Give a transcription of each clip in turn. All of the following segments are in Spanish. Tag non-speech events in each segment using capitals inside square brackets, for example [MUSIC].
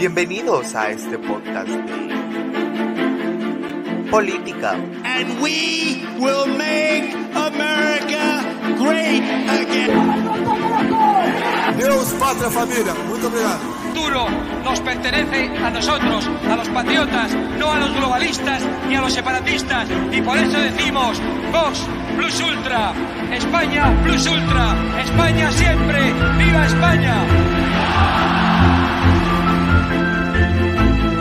Bienvenidos a este podcast de política. And we will make America great again. Deus, pátria, família. Muito obrigado. futuro nos pertenece a nosotros, a los patriotas, no a los globalistas ni a los separatistas. Y por eso decimos, Vox Plus Ultra, España Plus Ultra, España siempre, viva España.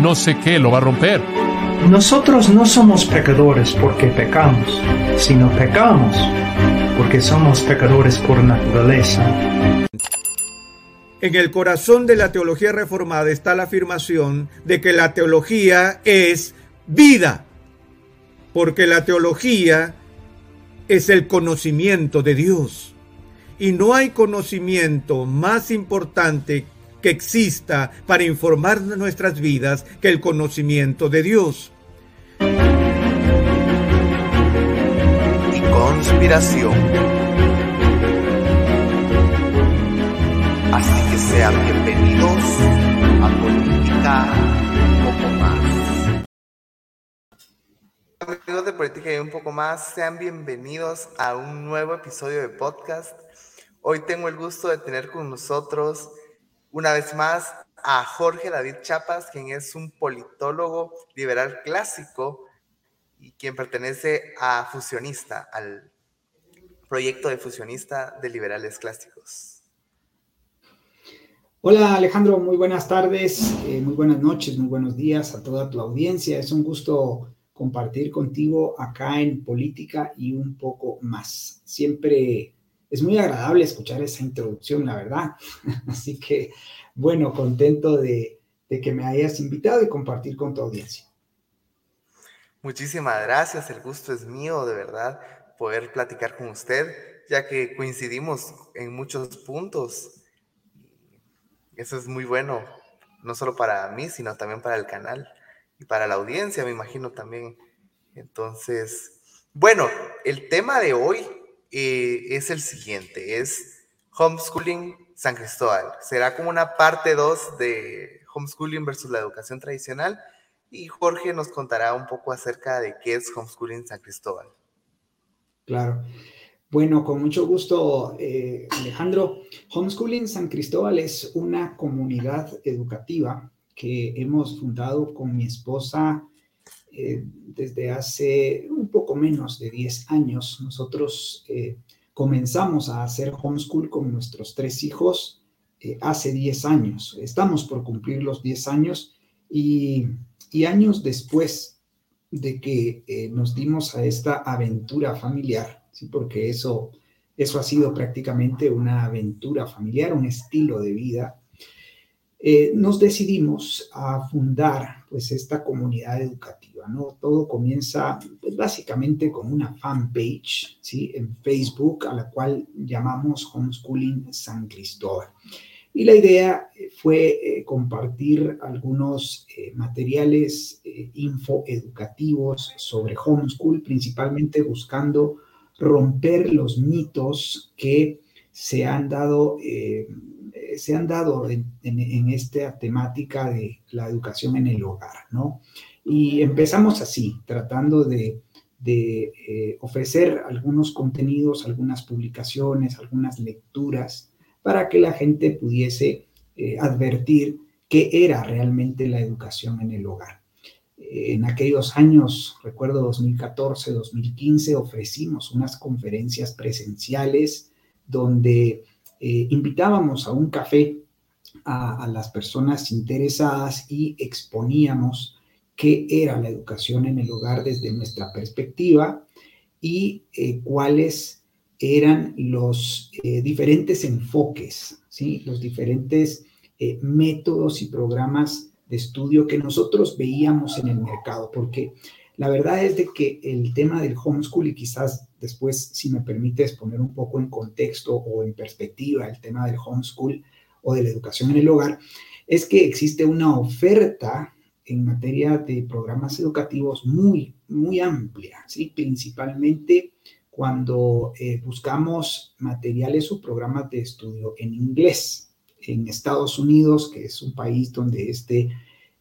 no sé qué lo va a romper. Nosotros no somos pecadores porque pecamos, sino pecamos porque somos pecadores por naturaleza. En el corazón de la teología reformada está la afirmación de que la teología es vida, porque la teología es el conocimiento de Dios. Y no hay conocimiento más importante que exista para informar nuestras vidas que el conocimiento de Dios. y conspiración. Así que sean bienvenidos a Política un poco más. Amigos de Política y un poco más, sean bienvenidos a un nuevo episodio de podcast. Hoy tengo el gusto de tener con nosotros una vez más a Jorge David Chapas, quien es un politólogo liberal clásico y quien pertenece a Fusionista, al proyecto de Fusionista de Liberales Clásicos. Hola Alejandro, muy buenas tardes, eh, muy buenas noches, muy buenos días a toda tu audiencia. Es un gusto compartir contigo acá en Política y un poco más. Siempre es muy agradable escuchar esa introducción, la verdad. [LAUGHS] Así que, bueno, contento de, de que me hayas invitado y compartir con tu audiencia. Muchísimas gracias, el gusto es mío, de verdad, poder platicar con usted, ya que coincidimos en muchos puntos. Eso es muy bueno, no solo para mí, sino también para el canal y para la audiencia, me imagino también. Entonces, bueno, el tema de hoy eh, es el siguiente, es homeschooling San Cristóbal. Será como una parte 2 de homeschooling versus la educación tradicional y Jorge nos contará un poco acerca de qué es homeschooling San Cristóbal. Claro. Bueno, con mucho gusto, eh, Alejandro. Homeschooling San Cristóbal es una comunidad educativa que hemos fundado con mi esposa eh, desde hace poco menos de 10 años. Nosotros eh, comenzamos a hacer homeschool con nuestros tres hijos eh, hace 10 años. Estamos por cumplir los 10 años y, años después de que eh, nos dimos a esta aventura familiar, ¿sí? porque eso, eso ha sido prácticamente una aventura familiar, un estilo de vida, nos decidimos a fundar pues esta comunidad educativa, ¿no? Todo comienza pues, básicamente con una fanpage, ¿sí? En Facebook, a la cual llamamos Homeschooling San Cristóbal. Y la idea eh, fue eh, compartir algunos eh, materiales eh, infoeducativos sobre homeschool, principalmente buscando romper los mitos que se han dado, eh, se han dado en, en- en esta temática de la educación en el hogar, ¿no? Y empezamos así, tratando de, de, eh, ofrecer algunos contenidos, algunas publicaciones, algunas lecturas, para que la gente pudiese eh, advertir qué era realmente la educación en el hogar. En aquellos años, recuerdo 2014, 2015, ofrecimos unas conferencias presenciales donde eh, invitábamos a un café a, las personas interesadas y exponíamos qué era la educación en el hogar desde nuestra perspectiva y eh, cuáles eran los eh, diferentes enfoques, ¿sí? los diferentes métodos y programas de estudio que nosotros veíamos en el mercado, porque La verdad es de que el tema del homeschool, y quizás después, si me permites poner un poco en contexto o en perspectiva el tema del homeschool o de la educación en el hogar, es que existe una oferta en materia de programas educativos muy, muy amplia, ¿sí? principalmente cuando eh, buscamos materiales o programas de estudio en inglés. En Estados Unidos, que es un país donde este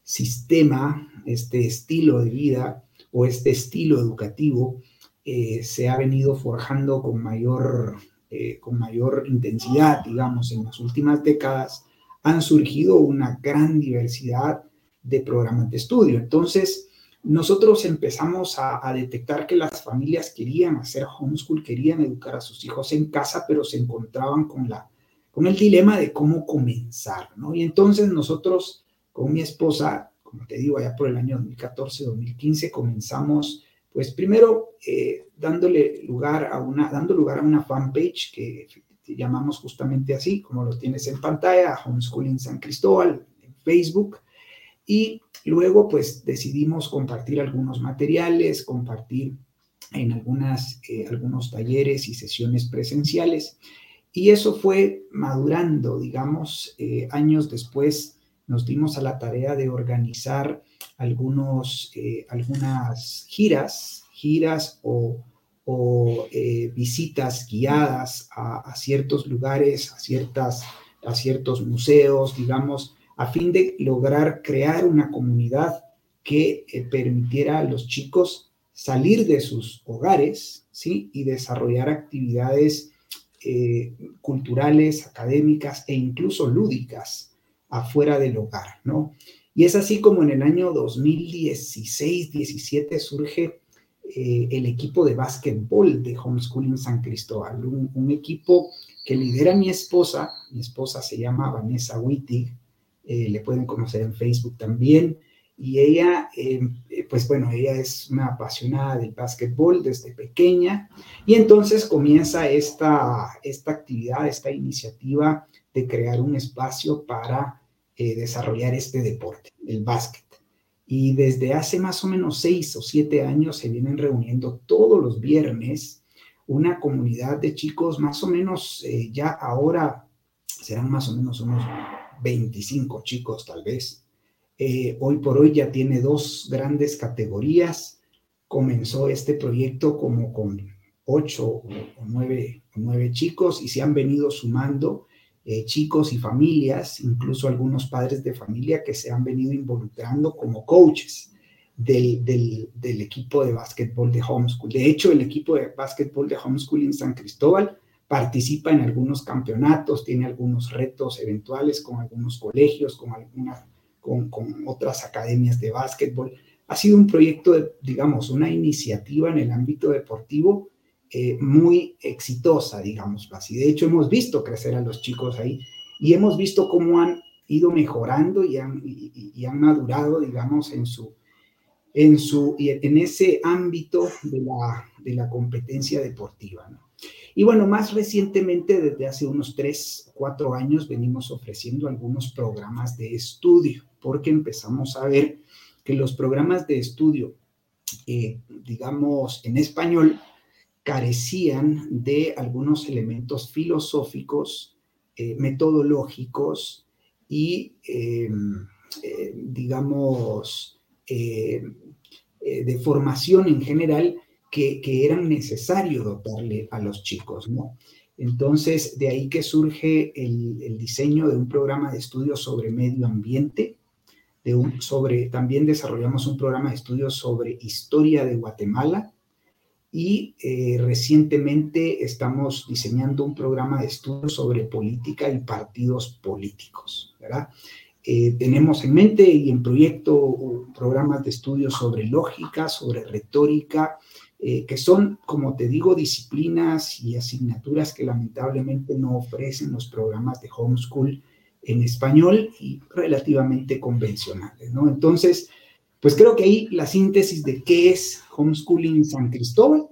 sistema, este estilo de vida o este estilo educativo eh, se ha venido forjando con mayor, eh, con mayor intensidad, digamos, en las últimas décadas, han surgido una gran diversidad de programas de estudio. Entonces, nosotros empezamos a, detectar que las familias querían hacer homeschool, querían educar a sus hijos en casa, pero se encontraban con, la, con el dilema de cómo comenzar, ¿no? Y entonces nosotros con mi esposa, como te digo, allá por el año 2014-2015, comenzamos, pues primero eh, dándole lugar a una, dando lugar a una fanpage que llamamos justamente así, como lo tienes en pantalla, Homeschooling San Cristóbal, en Facebook, y luego pues decidimos compartir algunos materiales, compartir en algunas, eh, algunos talleres y sesiones presenciales. Y eso fue madurando, digamos, eh, años después nos dimos a la tarea de organizar algunos, eh, algunas giras, giras o, visitas guiadas a, ciertos lugares, a, ciertas, a ciertos museos, digamos, a fin de lograr crear una comunidad que eh, permitiera a los chicos salir de sus hogares ¿sí? y desarrollar actividades eh, culturales, académicas e incluso lúdicas afuera del hogar, ¿no? Y es así como en el año 2016-17 surge eh, el equipo de básquetbol de Homeschooling San Cristóbal, un, equipo que lidera mi esposa, mi esposa se llama Vanessa Wittig, eh, le pueden conocer en Facebook también. Y ella, em, eh, pues bueno, ella es una apasionada del básquetbol desde pequeña y entonces comienza esta, esta actividad, esta iniciativa de crear un espacio para eh, desarrollar este deporte, el básquet. Y desde hace más o menos seis o siete años se vienen reuniendo todos los viernes una comunidad de chicos, más o menos ya ahora serán más o menos unos 25 chicos tal vez. Eh, hoy por hoy ya tiene dos grandes categorías. Comenzó este proyecto como con ocho o nueve, nueve chicos y se han venido sumando eh, chicos y familias, incluso algunos padres de familia que se han venido involucrando como coaches del, del, equipo de básquetbol de homeschool. De hecho, el equipo de básquetbol de homeschool en San Cristóbal participa en algunos campeonatos, tiene algunos retos eventuales con algunos colegios, con, alguna, con, con otras academias de básquetbol. Ha sido un proyecto, digamos, una iniciativa en el ámbito deportivo eh, muy exitosa, digamos así. De hecho, hemos visto crecer a los chicos ahí y hemos visto cómo han ido mejorando y han, y, han madurado, digamos, en su, en su, en ese ámbito de la, de la competencia deportiva, ¿no? Y bueno, más recientemente, desde hace unos tres, cuatro años, venimos ofreciendo algunos programas de estudio, porque empezamos a ver que los programas de estudio, eh, digamos, en español, carecían de algunos elementos filosóficos, eh, metodológicos y, em, eh, digamos, de formación en general que, eran necesarios dotarle a los chicos. Entonces, de ahí que surge el, diseño de un programa de estudios sobre medio ambiente, de un, sobre, también desarrollamos un programa de estudios sobre historia de Guatemala y eh, recientemente estamos diseñando un programa de estudios sobre política y partidos políticos, ¿verdad? Eh, tenemos en mente y en proyecto programas de estudios sobre lógica, sobre retórica, eh, que son, como te digo, disciplinas y asignaturas que lamentablemente no ofrecen los programas de homeschool en español y relativamente convencionales, ¿no? Entonces, pues creo que ahí la síntesis de qué es homeschooling San Cristóbal,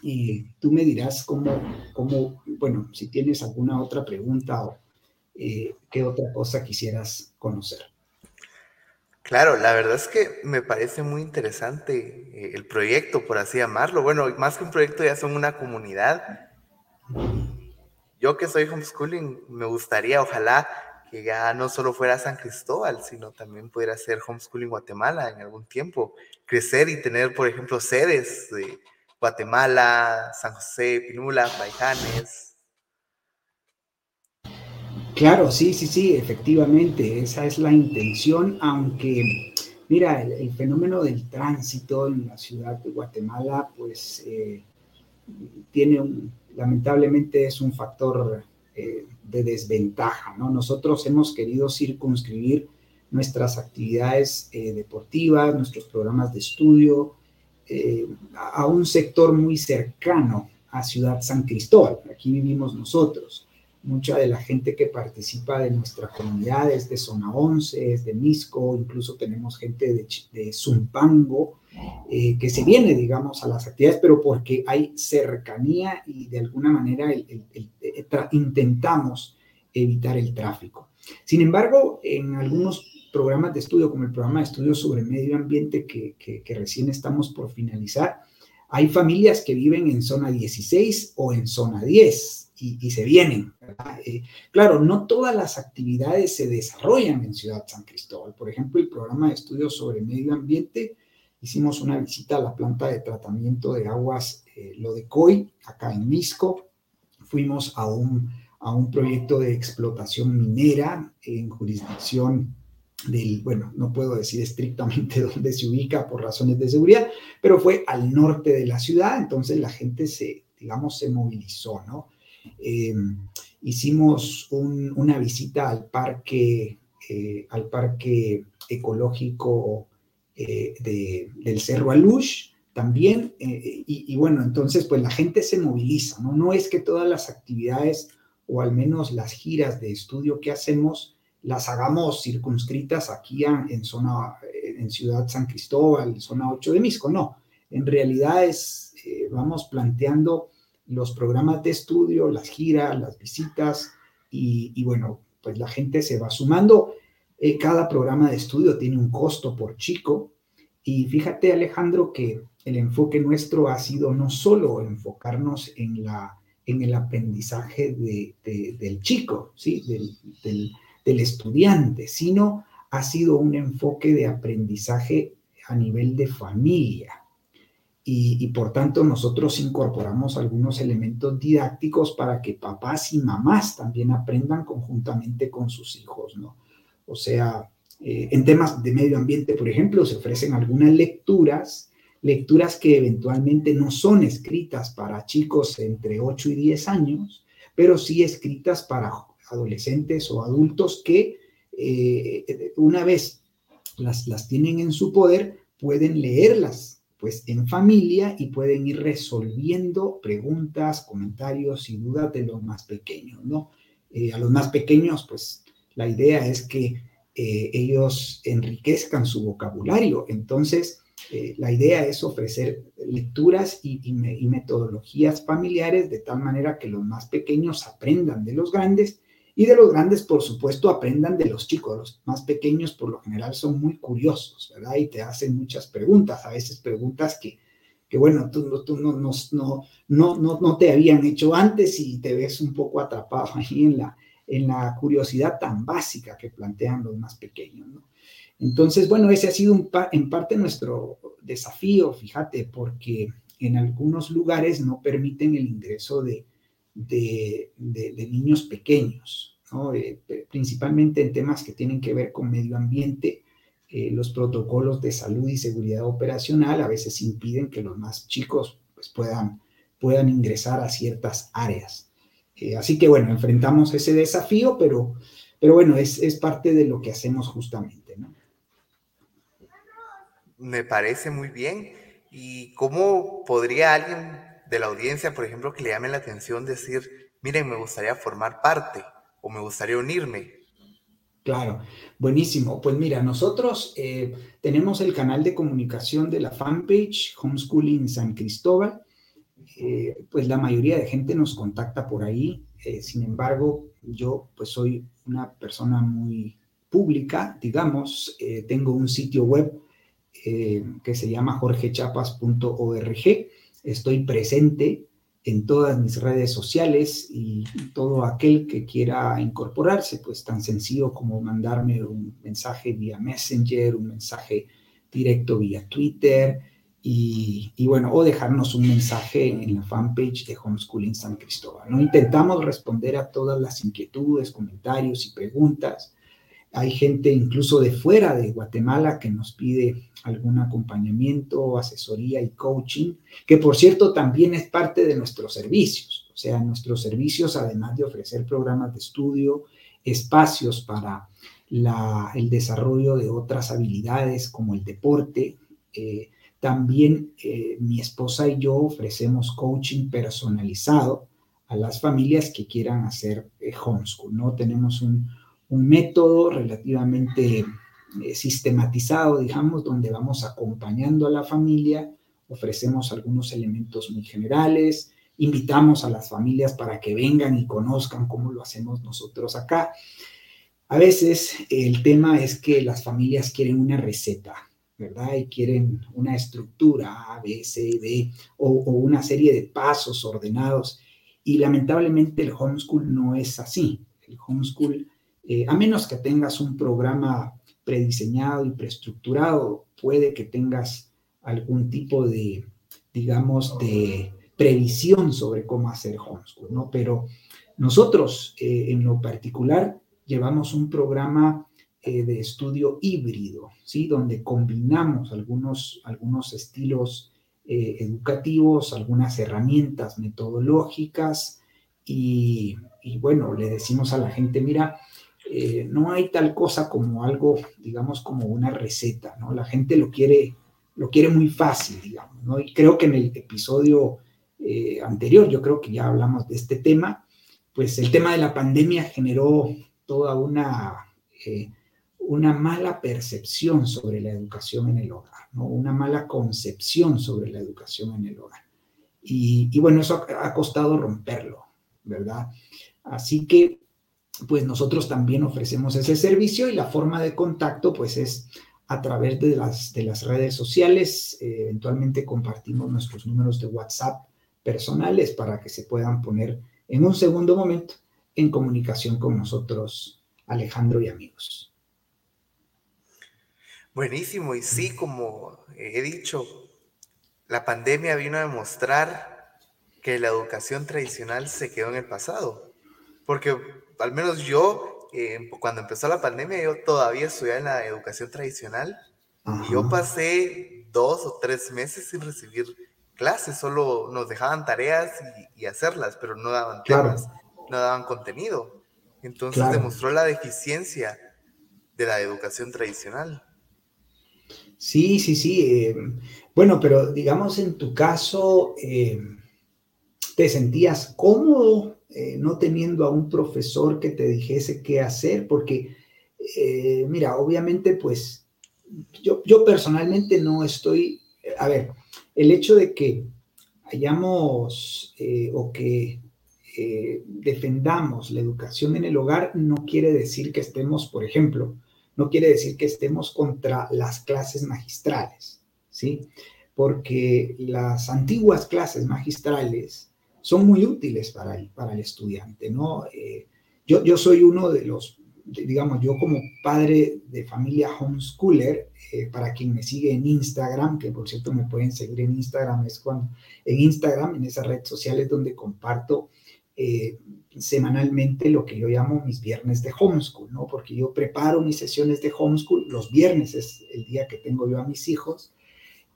y tú me dirás cómo, cómo, bueno, si tienes alguna otra pregunta o eh, qué otra cosa quisieras conocer. Claro, la verdad es que me parece muy interesante eh, el proyecto, por así llamarlo. Bueno, más que un proyecto, ya son una comunidad. Yo que soy homeschooling, me gustaría, ojalá, que ya no solo fuera San Cristóbal, sino también pudiera ser homeschooling Guatemala en algún tiempo. Crecer y tener, por ejemplo, sedes de Guatemala, San José, Pinula, Paijanes, Claro, sí, sí, sí, efectivamente, esa es la intención, aunque, mira, el, fenómeno del tránsito en la ciudad de Guatemala, pues eh, tiene un, lamentablemente es un factor eh, de desventaja, ¿no? Nosotros hemos querido circunscribir nuestras actividades eh, deportivas, nuestros programas de estudio, a un sector muy cercano a Ciudad San Cristóbal, aquí vivimos nosotros mucha de la gente que participa de nuestra comunidad es de Zona 11, es de Misco, incluso tenemos gente de, Zumpango, eh, que se viene, digamos, a las actividades, pero porque hay cercanía y de alguna manera intentamos evitar el tráfico. Sin embargo, en algunos programas de estudio, como el programa de estudio sobre medio ambiente que, que recién estamos por finalizar, hay familias que viven en zona 16 o en zona 10 y, se vienen. Eh, claro, no todas las actividades se desarrollan en Ciudad San Cristóbal. Por ejemplo, el programa de estudios sobre medio ambiente, hicimos una visita a la planta de tratamiento de aguas eh, Lodecoy, acá en Misco. Fuimos a un, a un proyecto de explotación minera en jurisdicción del, bueno, no puedo decir estrictamente [LAUGHS] dónde se ubica por razones de seguridad, pero fue al norte de la ciudad, entonces la gente se, digamos, se movilizó, ¿no? Eh, hicimos una visita al parque, eh, al parque ecológico eh, del Cerro Alush también, y, bueno, entonces pues la gente se moviliza, ¿no? No es que todas las actividades o al menos las giras de estudio que hacemos las hagamos circunscritas aquí en zona, en Ciudad San Cristóbal, zona 8 de Misco, no. En realidad es, vamos planteando los programas de estudio, las giras, las visitas y, bueno, pues la gente se va sumando. Eh, cada programa de estudio tiene un costo por chico y fíjate Alejandro que el enfoque nuestro ha sido no solo enfocarnos en, la, en el aprendizaje del chico, ¿sí? del, del estudiante, sino ha sido un enfoque de aprendizaje a nivel de familia y, por tanto nosotros incorporamos algunos elementos didácticos para que papás y mamás también aprendan conjuntamente con sus hijos, ¿no? O sea, eh, en temas de medio ambiente, por ejemplo, se ofrecen algunas lecturas, lecturas que eventualmente no son escritas para chicos entre 8 y 10 años, pero sí escritas para adolescentes o adultos que eh, una vez las, las tienen en su poder, pueden leerlas pues en familia y pueden ir resolviendo preguntas, comentarios y dudas de los más pequeños, ¿no? Eh, a los más pequeños, pues la idea es que eh, ellos enriquezcan su vocabulario. Entonces, eh, la idea es ofrecer lecturas y, y, metodologías familiares de tal manera que los más pequeños aprendan de los grandes y de los grandes, por supuesto, aprendan de los chicos. Los más pequeños, por lo general, son muy curiosos, ¿verdad? Y te hacen muchas preguntas, a veces preguntas que, que bueno, tú, tú no, no, no, no, no te habían hecho antes y te ves un poco atrapado [LAUGHS] ahí en la, en la curiosidad tan básica que plantean los más pequeños, ¿no? Entonces, bueno, ese ha sido un en parte nuestro desafío, fíjate, porque en algunos lugares no permiten el ingreso de, de, niños pequeños, eh, principalmente en temas que tienen que ver con medio ambiente. Eh, los protocolos de salud y seguridad operacional a veces impiden que los más chicos pues, puedan, puedan ingresar a ciertas áreas. Eh, así que bueno, enfrentamos ese desafío, pero, pero bueno, es, es parte de lo que hacemos justamente. ¿no? Me parece muy bien. ¿Y cómo podría alguien de la audiencia, por ejemplo, que le llame la atención decir, miren, me gustaría formar parte o me gustaría unirme? Claro, buenísimo. Pues mira, nosotros eh, tenemos el canal de comunicación de la fanpage Homeschooling San Cristóbal. Eh, pues la mayoría de gente nos contacta por ahí. Eh, sin embargo, yo pues soy una persona muy pública, digamos, tengo un sitio web que se llama jorgechapas.org. Estoy presente en todas mis redes sociales y todo aquel que quiera incorporarse, pues tan sencillo como mandarme un mensaje vía Messenger, un mensaje directo vía Twitter y, bueno, o dejarnos un mensaje en la fanpage de Homeschooling San Cristóbal. ¿no? Intentamos responder a todas las inquietudes, comentarios y preguntas hay gente incluso de fuera de Guatemala que nos pide algún acompañamiento, asesoría y coaching, que por cierto también es parte de nuestros servicios. O sea, nuestros servicios, además de ofrecer programas de estudio, espacios para el desarrollo de otras habilidades como el deporte, eh, también eh, mi esposa y yo ofrecemos coaching personalizado a las familias que quieran hacer eh, homeschool, ¿no? Tenemos un, un método relativamente eh, sistematizado, digamos, donde vamos acompañando a la familia, ofrecemos algunos elementos muy generales, invitamos a las familias para que vengan y conozcan cómo lo hacemos nosotros acá. A veces el tema es que las familias quieren una receta, ¿verdad? Y quieren una estructura A, B, C, D, o, o una serie de pasos ordenados. Y lamentablemente el homeschool no es así. El homeschool eh, a menos que tengas un programa prediseñado y preestructurado, puede que tengas algún tipo de, digamos, de previsión sobre cómo hacer homeschool, ¿no? Pero nosotros, eh, en lo particular, llevamos un programa eh, de estudio híbrido, ¿sí? Donde combinamos algunos, algunos estilos educativos, algunas herramientas metodológicas y, y, bueno, le decimos a la gente, mira, eh, no hay tal cosa como algo, digamos, como una receta, ¿no? La gente lo quiere, lo quiere muy fácil, digamos, ¿no? Y creo que en el episodio eh, anterior, yo creo que ya hablamos de este tema, pues el tema de la pandemia generó toda una, eh, una mala percepción sobre la educación en el hogar, ¿no? Una mala concepción sobre la educación en el hogar. Y, y bueno, eso ha costado romperlo, ¿verdad? Así que pues nosotros también ofrecemos ese servicio y la forma de contacto pues es a través de las, de las redes sociales. Eh, eventualmente compartimos nuestros números de WhatsApp personales para que se puedan poner en un segundo momento en comunicación con nosotros, Alejandro y amigos. Buenísimo, y sí, como he dicho, la pandemia vino a demostrar que la educación tradicional se quedó en el pasado, porque al menos yo, eh, cuando empezó la pandemia, yo todavía estudiaba en la educación tradicional y yo pasé dos o tres meses sin recibir clases, solo nos dejaban tareas y, hacerlas, pero no daban temas, no daban contenido. Entonces demostró la deficiencia de la educación tradicional. Sí, sí, sí. Eh, bueno, pero digamos en tu caso, eh, ¿te sentías cómodo eh, no teniendo a un profesor que te dijese qué hacer, porque, eh, mira, obviamente, pues yo, yo personalmente no estoy, a ver, el hecho de que hayamos eh, o que defendamos la educación en el hogar no quiere decir que estemos, por ejemplo, no quiere decir que estemos contra las clases magistrales, ¿sí? Porque las antiguas clases magistrales son muy útiles para el, para el estudiante, ¿no? Eh, yo, yo soy uno de los, digamos, yo como padre de familia homeschooler, eh, para quien me sigue en Instagram, que por cierto me pueden seguir en Instagram, es cuando, en Instagram, en esa red social es donde comparto eh, semanalmente lo que yo llamo mis viernes de homeschool, ¿no? Porque yo preparo mis sesiones de homeschool, los viernes es el día que tengo yo a mis hijos,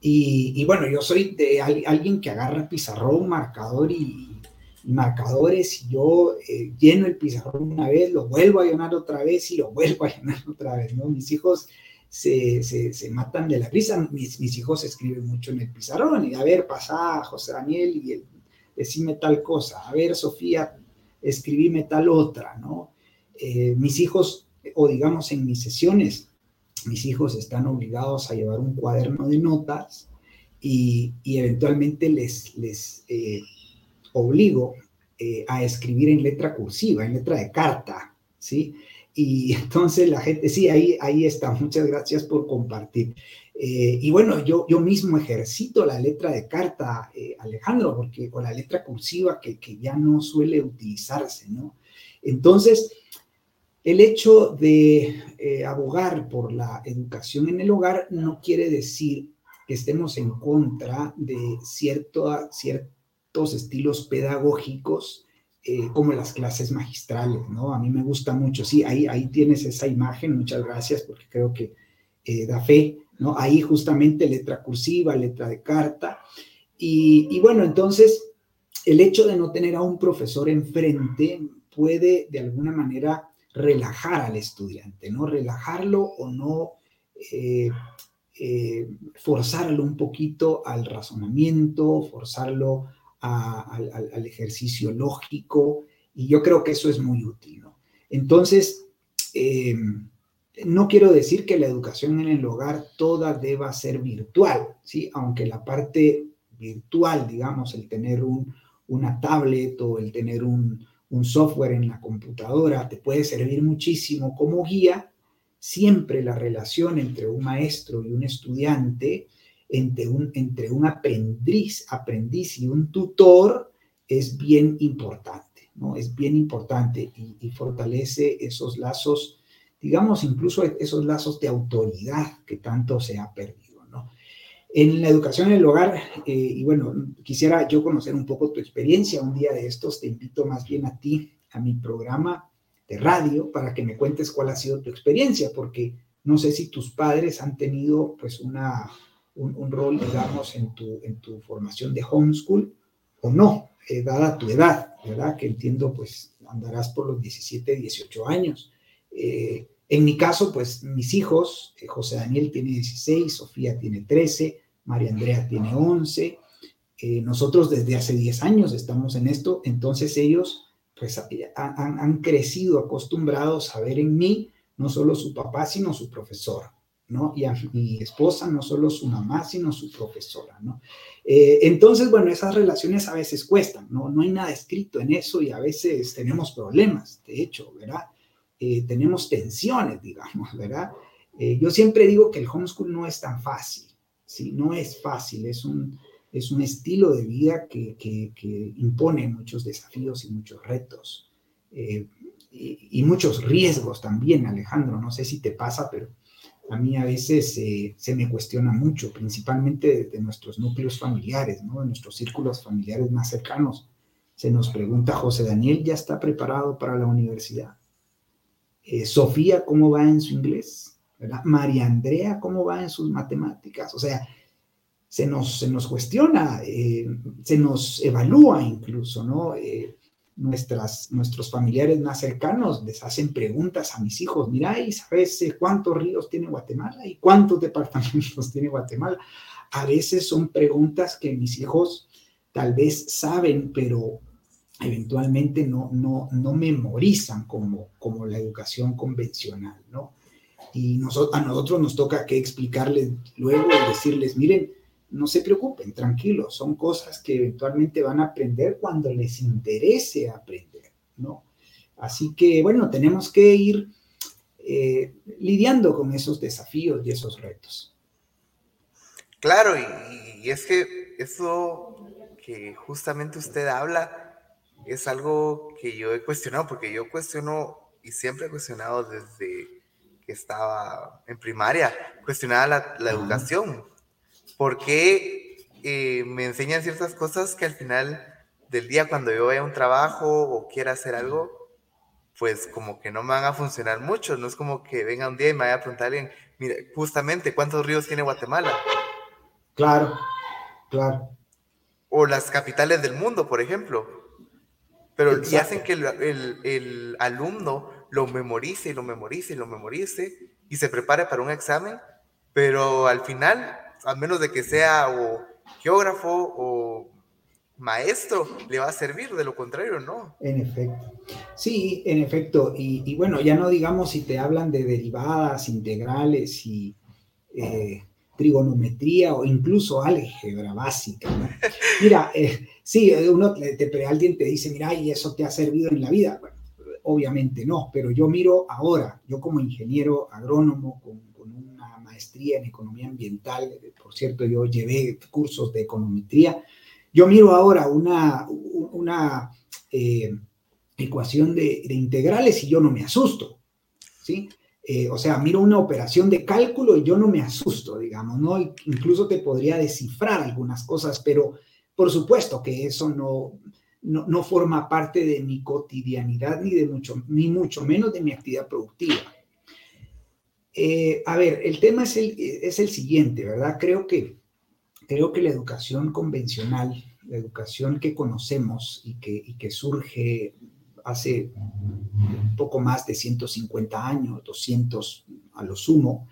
y, bueno, yo soy de alguien que agarra pizarrón, marcador y, marcadores, y yo eh, lleno el pizarrón una vez, lo vuelvo a llenar otra vez y lo vuelvo a llenar [LAUGHS] otra vez, ¿no? Mis hijos se, se, matan de la risa, mis, mis, hijos escriben mucho en el pizarrón, y a ver, pasá, José Daniel, y decime tal cosa, a ver, Sofía, escribime tal otra, ¿no? Eh, mis hijos, o digamos en mis sesiones, mis hijos están obligados a llevar un cuaderno de notas y, eventualmente les, les eh, obligo eh, a escribir en letra cursiva, en letra de carta, ¿sí? Y [LAUGHS] entonces la gente, sí, ahí, ahí está, muchas gracias por compartir. Eh, y bueno, yo, yo mismo ejercito la letra de carta, Alejandro, porque con la letra cursiva que, que ya no suele utilizarse, ¿no? Entonces, el hecho de eh, abogar por la educación en el hogar no quiere decir que estemos en contra de cierto, ciertos estilos pedagógicos eh, como las clases magistrales, ¿no? A mí me gusta mucho, sí, ahí, ahí tienes esa imagen, muchas gracias porque creo que eh, da fe, ¿no? Ahí justamente letra cursiva, letra de carta. Y, y bueno, entonces, el hecho de no tener a un profesor enfrente puede de alguna manera relajar al estudiante, ¿no? Relajarlo o no eh, forzarlo un poquito al razonamiento, forzarlo al, ejercicio lógico, y yo creo que eso es muy útil. ¿no? Entonces, em, no quiero decir que la educación en el hogar toda deba ser virtual, ¿sí? aunque la parte virtual, digamos, el tener un, una tablet o el tener un, un software en la computadora te puede servir muchísimo como guía, siempre la relación entre un maestro y un estudiante entre un, entre un aprendiz, aprendiz y un tutor es bien importante, ¿no? Es bien importante y, fortalece esos lazos, digamos, incluso esos lazos de autoridad que tanto se ha perdido. En la educación en el hogar, eh, y bueno, quisiera yo conocer un poco tu experiencia, un día de estos te invito más bien a ti, a mi programa de radio, para que me cuentes cuál ha sido tu experiencia, porque no sé si tus padres han tenido pues una un, rol, digamos, en tu, en tu formación de homeschool o no, eh, dada tu edad, ¿verdad? Que entiendo, pues andarás por los 17, 18 años. Eh, en mi caso, pues mis hijos, eh, José Daniel tiene 16, Sofía tiene 13, María Andrea tiene 11. nosotros desde hace 10 años estamos en esto, entonces ellos pues han, han crecido acostumbrados a ver en mí no solo su papá, sino su profesor. ¿no? Y a mi esposa, no solo su mamá, sino su profesora, ¿no? Eh, entonces, bueno, esas relaciones a veces cuestan, ¿no? No hay nada escrito en eso y a veces tenemos problemas, de hecho, ¿verdad? Eh, tenemos tensiones, digamos, ¿verdad? Eh, yo siempre digo que el homeschool no es tan fácil, ¿sí? No es fácil, es un, es un estilo de vida que, que, impone muchos desafíos y muchos retos. Y, y muchos riesgos también, Alejandro, no sé si te pasa, pero a mí a veces eh, se me cuestiona mucho, principalmente de, nuestros núcleos familiares, ¿no? de nuestros círculos familiares más cercanos. Se nos pregunta, José Daniel ya está preparado para la universidad. Eh, Sofía, ¿cómo va en su inglés? ¿verdad? María Andrea, ¿cómo va en sus matemáticas? O sea, se nos, se nos cuestiona, eh, se nos evalúa incluso, ¿no? nuestras, nuestros familiares más cercanos les hacen preguntas a mis hijos, mira, ¿y sabes eh, cuántos ríos tiene Guatemala y cuántos departamentos [LAUGHS] tiene Guatemala? A veces son preguntas que mis hijos tal vez saben, pero eventualmente no, no, no memorizan como, como la educación convencional, ¿no? Y nosotros, a nosotros nos toca que explicarles luego y decirles, miren, no se preocupen, tranquilos, son cosas que eventualmente van a aprender cuando les interese aprender, ¿no? Así que, bueno, tenemos que ir eh, lidiando con esos desafíos y esos retos. Claro, y, es que eso que justamente usted habla es algo que yo he cuestionado, porque yo cuestiono y siempre he cuestionado desde que estaba en primaria, cuestionaba la, la educación ¿Por qué eh, me enseñan ciertas cosas que al final del día, cuando yo vaya a un trabajo o quiera hacer algo, pues como que no me van a funcionar mucho? No es como que venga un día y me vaya a preguntar a alguien, mira, justamente, ¿cuántos ríos tiene Guatemala? Claro, claro. O las capitales del mundo, por ejemplo. Pero y hacen que el, el, alumno lo memorice y lo memorice y lo memorice y se prepare para un examen, pero al final a menos de que sea o geógrafo o maestro, le va a servir, de lo contrario, no. En efecto. Sí, en efecto. Y, bueno, ya no digamos si te hablan de derivadas, integrales y eh, trigonometría o incluso álgebra básica. Mira, eh, sí, uno te, alguien te dice, mira, y eso te ha servido en la vida. obviamente no, pero yo miro ahora, yo como ingeniero agrónomo con, una maestría en economía ambiental, por cierto, yo llevé cursos de econometría, yo miro ahora una, una eh, ecuación de, integrales y yo no me asusto, ¿sí? Eh, o sea, miro una operación de cálculo y yo no me asusto, digamos, ¿no? Incluso te podría descifrar algunas cosas, pero por supuesto que eso no, no, forma parte de mi cotidianidad ni, de mucho, ni mucho menos de mi actividad productiva. Eh, a ver, el tema es el, es el siguiente, ¿verdad? Creo que, creo que la educación convencional, la educación que conocemos y que, y que surge hace poco más de 150 años, 200 a lo sumo,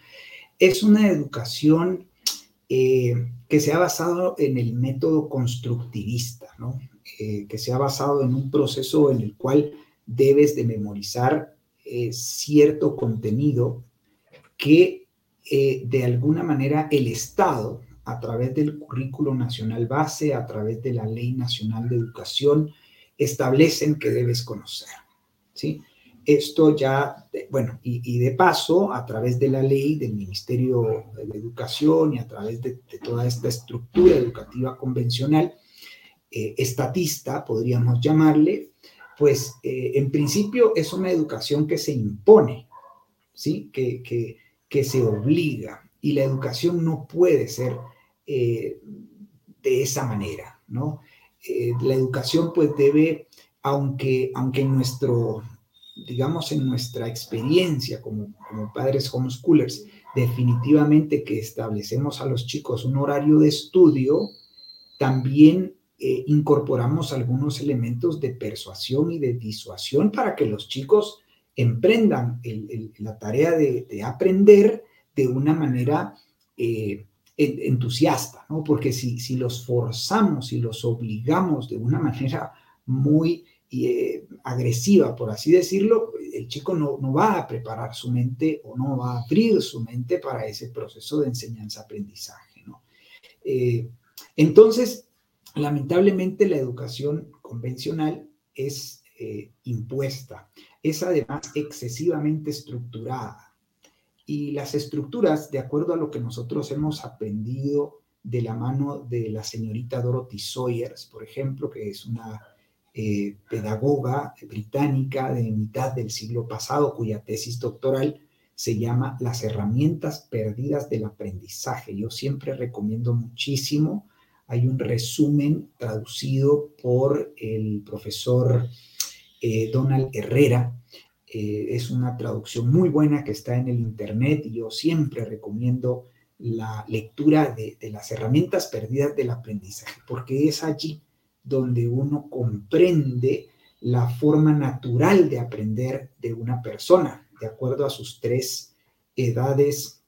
es una educación eh, que se ha basado en el método constructivista, ¿no? Eh, que se ha basado en un proceso en el cual debes de memorizar eh, cierto contenido que de alguna manera el Estado, a través del currículo nacional base, a través de la Ley Nacional de Educación, establecen que debes conocer. ¿sí? Esto ya, bueno, y, de paso, a través de la ley del Ministerio de Educación y a través de, toda esta estructura educativa convencional, eh, estatista, podríamos llamarle, pues eh, en principio es una educación que se impone, ¿sí? Que, que, que se obliga y la educación no puede ser eh, de esa manera, ¿no? La educación pues debe, aunque, aunque en nuestro, digamos, en nuestra experiencia como, como padres homeschoolers, definitivamente que establecemos a los chicos un horario de estudio, también eh, incorporamos algunos elementos de persuasión y de disuasión para que los chicos emprendan la tarea de, aprender de una manera eh, entusiasta, ¿no? Porque si, si los forzamos y los obligamos de una manera muy eh, agresiva, por así decirlo, el chico no, no, va a preparar su mente o no va a abrir su mente para ese proceso de enseñanza-aprendizaje, ¿no? Eh, entonces, lamentablemente la educación convencional es eh, impuesta, es además excesivamente estructurada, y las estructuras, de acuerdo a lo que nosotros hemos aprendido de la mano de la señorita Dorothy Sawyers, por ejemplo, que es una eh, pedagoga británica de mitad del siglo pasado, cuya tesis doctoral se llama Las herramientas perdidas del aprendizaje. Yo siempre recomiendo muchísimo. Hay un resumen traducido por el profesor eh, Donald Herrera, eh, es una traducción muy buena que está en el Internet y yo siempre recomiendo la lectura de, las herramientas perdidas del aprendizaje, porque es allí donde uno comprende la forma natural de aprender de una persona, de acuerdo a sus tres edades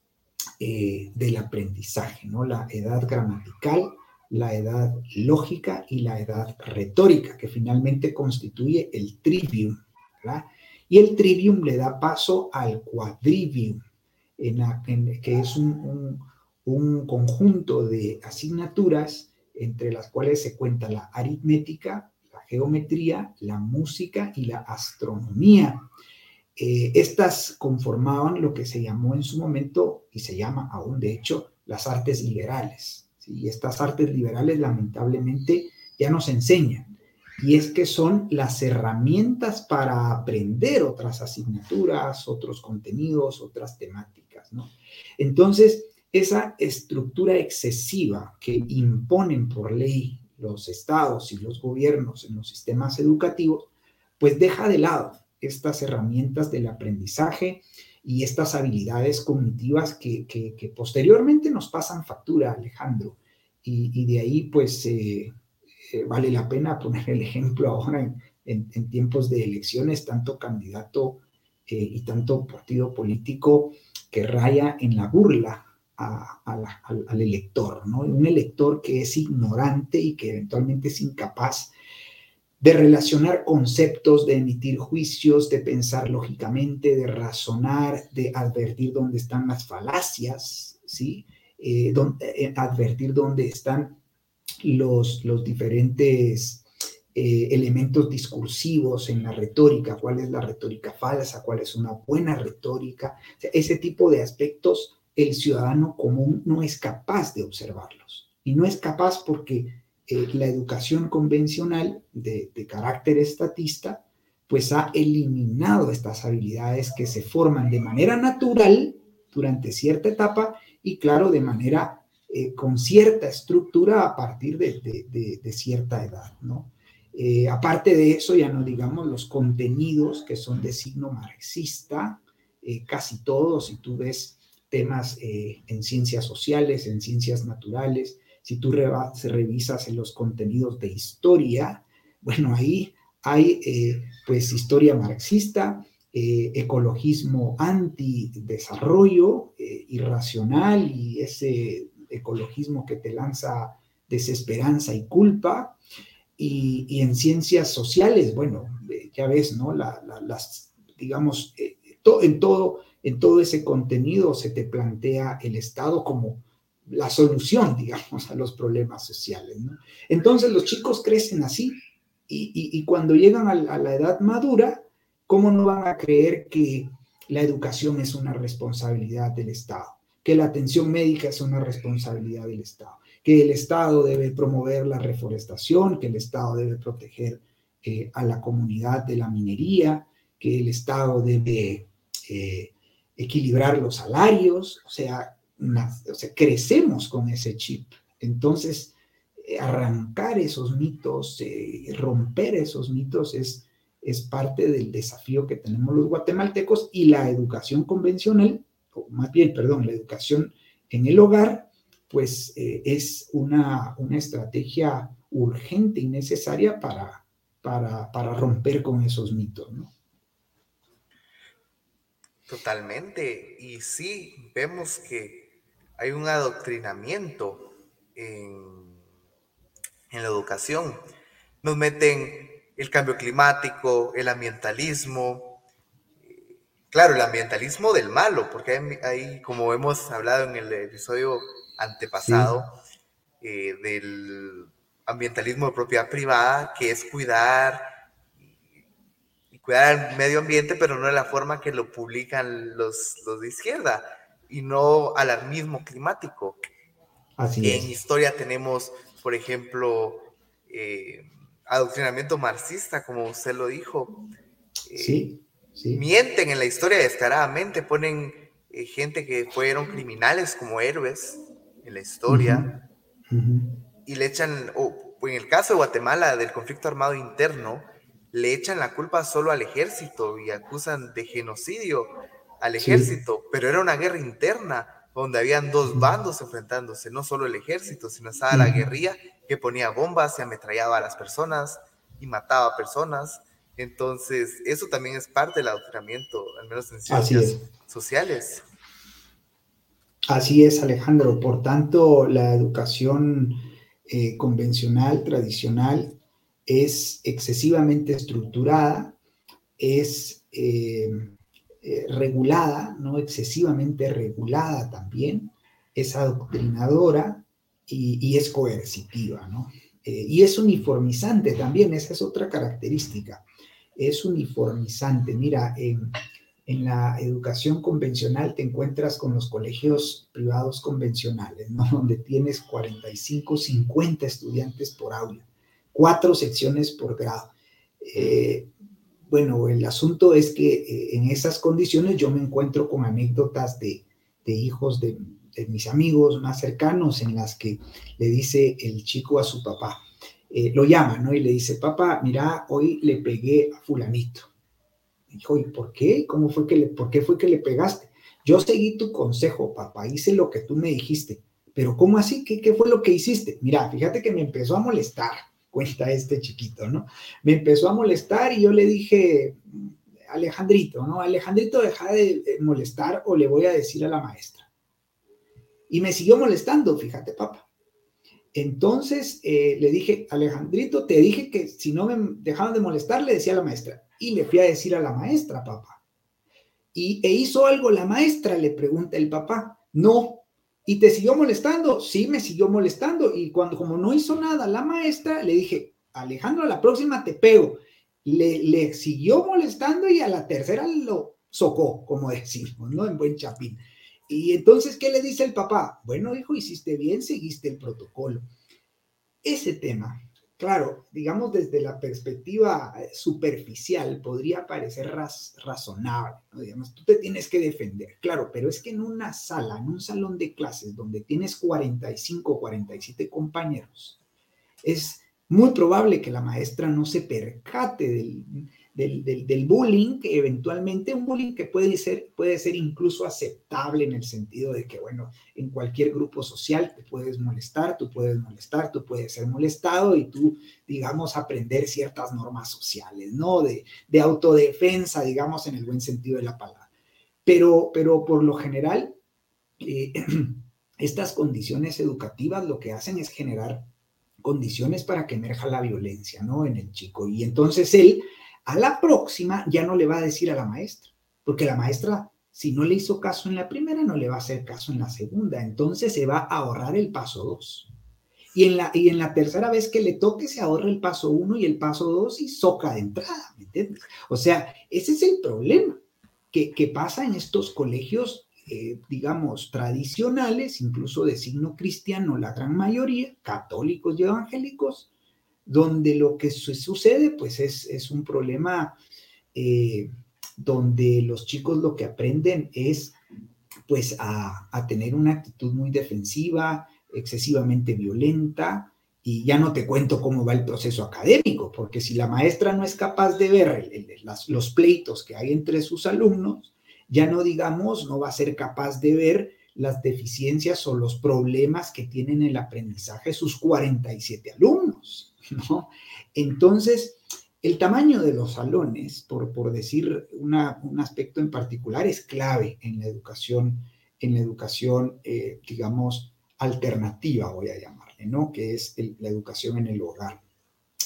eh, del aprendizaje, ¿no? La edad gramatical, la edad lógica y la edad retórica, que finalmente constituye el trivium. Y el trivium le da paso al quadrivium, en que es un, conjunto de asignaturas entre las cuales se cuenta la aritmética, la geometría, la música y la astronomía. Eh, estas conformaban lo que se llamó en su momento, y se llama aún de hecho, las artes liberales. Y estas artes liberales lamentablemente ya nos enseñan y es que son las herramientas para aprender otras asignaturas, otros contenidos, otras temáticas. Entonces, esa estructura excesiva que imponen por ley los estados y los gobiernos en los sistemas educativos, pues deja de lado estas herramientas del aprendizaje y estas habilidades cognitivas que, posteriormente nos pasan factura, Alejandro. Y, de ahí, pues, eh, eh, vale la pena poner el ejemplo ahora en, tiempos de elecciones, tanto candidato eh, y tanto partido político que raya en la burla al, elector, ¿no? Un elector que es ignorante y que eventualmente es incapaz de relacionar conceptos, de emitir juicios, de pensar lógicamente, de razonar, de advertir dónde están las falacias, ¿sí? Eh, advertir dónde están los, los diferentes eh, elementos discursivos en la retórica, cuál es la retórica falsa, cuál es una buena retórica. ese tipo de aspectos el ciudadano común no es capaz de observarlos. Y no es capaz porque eh, la educación convencional de, carácter estatista pues ha eliminado estas habilidades que se forman de manera natural durante cierta etapa y claro, de manera eh, con cierta estructura a partir de, cierta edad, ¿no? Eh, aparte de eso, ya no digamos los contenidos que son de signo marxista, casi todos, si tú ves temas en ciencias sociales, en ciencias naturales, si tú revisas en los contenidos de historia, bueno, ahí hay pues historia marxista, eh, ecologismo antidesarrollo, eh, irracional y ese ecologismo que te lanza desesperanza y culpa. Y, en ciencias sociales, bueno, eh, ya ves, ¿no? las, digamos, en, todo, en todo ese contenido se te plantea el Estado como la solución, digamos, a los problemas sociales. Entonces los chicos crecen así y, cuando llegan a la edad madura, ¿cómo no van a creer que la educación es una responsabilidad del Estado? Que la atención médica es una responsabilidad del Estado, que el Estado debe promover la reforestación, que el Estado debe proteger eh, a la comunidad de la minería, que el Estado debe eh, equilibrar los salarios, o sea, crecemos con ese chip. Entonces, eh, arrancar esos mitos, romper esos mitos es es parte del desafío que tenemos los guatemaltecos y la educación convencional, o más bien, perdón, la educación en el hogar, pues eh, es una, una, estrategia urgente y necesaria para, para, para romper con esos mitos, ¿no? Totalmente. Y sí, vemos que hay un adoctrinamiento en, en la educación. Nos meten el cambio climático, el ambientalismo. Claro, el ambientalismo del malo, porque hay, como hemos hablado en el episodio antepasado, eh, del ambientalismo de propiedad privada, que es cuidar cuidar el medio ambiente, pero no de la forma que lo publican los, los de izquierda, y no alarmismo climático. Así en historia tenemos, por ejemplo, eh, adoctrinamiento marxista, como usted lo dijo. Eh, sí, sí. Mienten en la historia descaradamente, ponen eh, gente que fueron criminales como héroes en la historia y le echan, o en el caso de Guatemala, del conflicto armado interno, le echan la culpa solo al ejército y acusan de genocidio al ejército, pero era una guerra interna donde habían dos bandos enfrentándose, no solo el ejército, sino estaba la guerrilla que ponía bombas y ametrallaba a las personas y mataba a personas. Entonces, eso también es parte del adoctrinamiento, al menos en ciencias sociales. Así es, Alejandro. Por tanto, la educación eh, convencional, tradicional, es excesivamente estructurada, es eh, eh, regulada, no excesivamente regulada también, es adoctrinadora y, es coercitiva, ¿no? Eh, y es uniformizante también, esa es otra característica, es uniformizante. Mira, en, en la educación convencional te encuentras con los colegios privados convencionales, ¿no? [LAUGHS] donde tienes 45, 50 estudiantes por aula, cuatro secciones por grado. Eh, bueno, el asunto es que eh, en esas condiciones yo me encuentro con anécdotas de, hijos de, mis amigos más cercanos en las que le dice el chico a su papá, eh, lo llama, ¿no? Y le dice, papá, mira, hoy le pegué a fulanito. Dijo, ¿y por qué? ¿Cómo fue que le, por qué fue que le pegaste? Yo seguí tu consejo, papá, hice lo que tú me dijiste. Pero ¿cómo así? ¿Qué, qué fue lo que hiciste? Mira, fíjate que me empezó a molestar cuenta este chiquito, ¿no? Me empezó a molestar y yo le dije, Alejandrito, ¿no? Alejandrito, deja de molestar o le voy a decir a la maestra. Y me siguió molestando, fíjate, papá. Entonces eh, le dije, Alejandrito, te dije que si no me dejaban de molestar, le decía a la maestra. Y le fui a decir a la maestra, papá. ¿Y e hizo algo la maestra? Le pregunta el papá. No, ¿Y te siguió molestando? Sí, me siguió molestando. Y cuando como no hizo nada la maestra, le dije, Alejandro, a la próxima te pego. Le, le siguió molestando y a la tercera lo socó, como decimos, ¿no? En buen chapín. Y entonces, ¿qué le dice el papá? Bueno, hijo, hiciste bien, seguiste el protocolo. Ese tema, claro, digamos desde la perspectiva eh, superficial, podría parecer razonable. Digamos, tú te tienes que defender, claro, pero es que en una sala, en un salón de clases donde tienes 45, 47 compañeros, es muy probable que la maestra no se percate del, del, bullying, que eventualmente un bullying que puede ser, puede ser incluso aceptable en el sentido de que, bueno, en cualquier grupo social te puedes molestar, tú puedes molestar, tú puedes ser molestado y tú, digamos, aprender ciertas normas sociales, ¿no? De, de autodefensa, digamos, en el buen sentido de la palabra. Pero, pero por lo general, eh, [CLEARS THROAT] estas condiciones educativas lo que hacen es generar condiciones para que emerja la violencia, ¿no? En el chico. Y entonces él a la próxima ya no le va a decir a la maestra, porque la maestra, si no le hizo caso en la primera, no le va a hacer caso en la segunda. Entonces se va a ahorrar el paso dos. Y en, la, y en la tercera vez que le toque, se ahorra el paso uno y el paso dos y soca de entrada, ¿me entiendes? O sea, ese es el problema que, pasa en estos colegios, eh, digamos, tradicionales, incluso de signo cristiano, la gran mayoría, católicos y evangélicos, donde lo que sucede pues es, un problema eh, donde los chicos lo que aprenden es pues a, tener una actitud muy defensiva, excesivamente violenta, y ya no te cuento cómo va el proceso académico, porque si la maestra no es capaz de ver los pleitos que hay entre sus alumnos, ya no digamos, no va a ser capaz de ver las deficiencias o los problemas que tienen el aprendizaje sus 47 alumnos. ¿No? Entonces, el tamaño de los salones, por, por decir un aspecto en particular, es clave en la educación, en la educación, eh, digamos, alternativa, voy a llamarle, ¿no? Que es la educación en el hogar.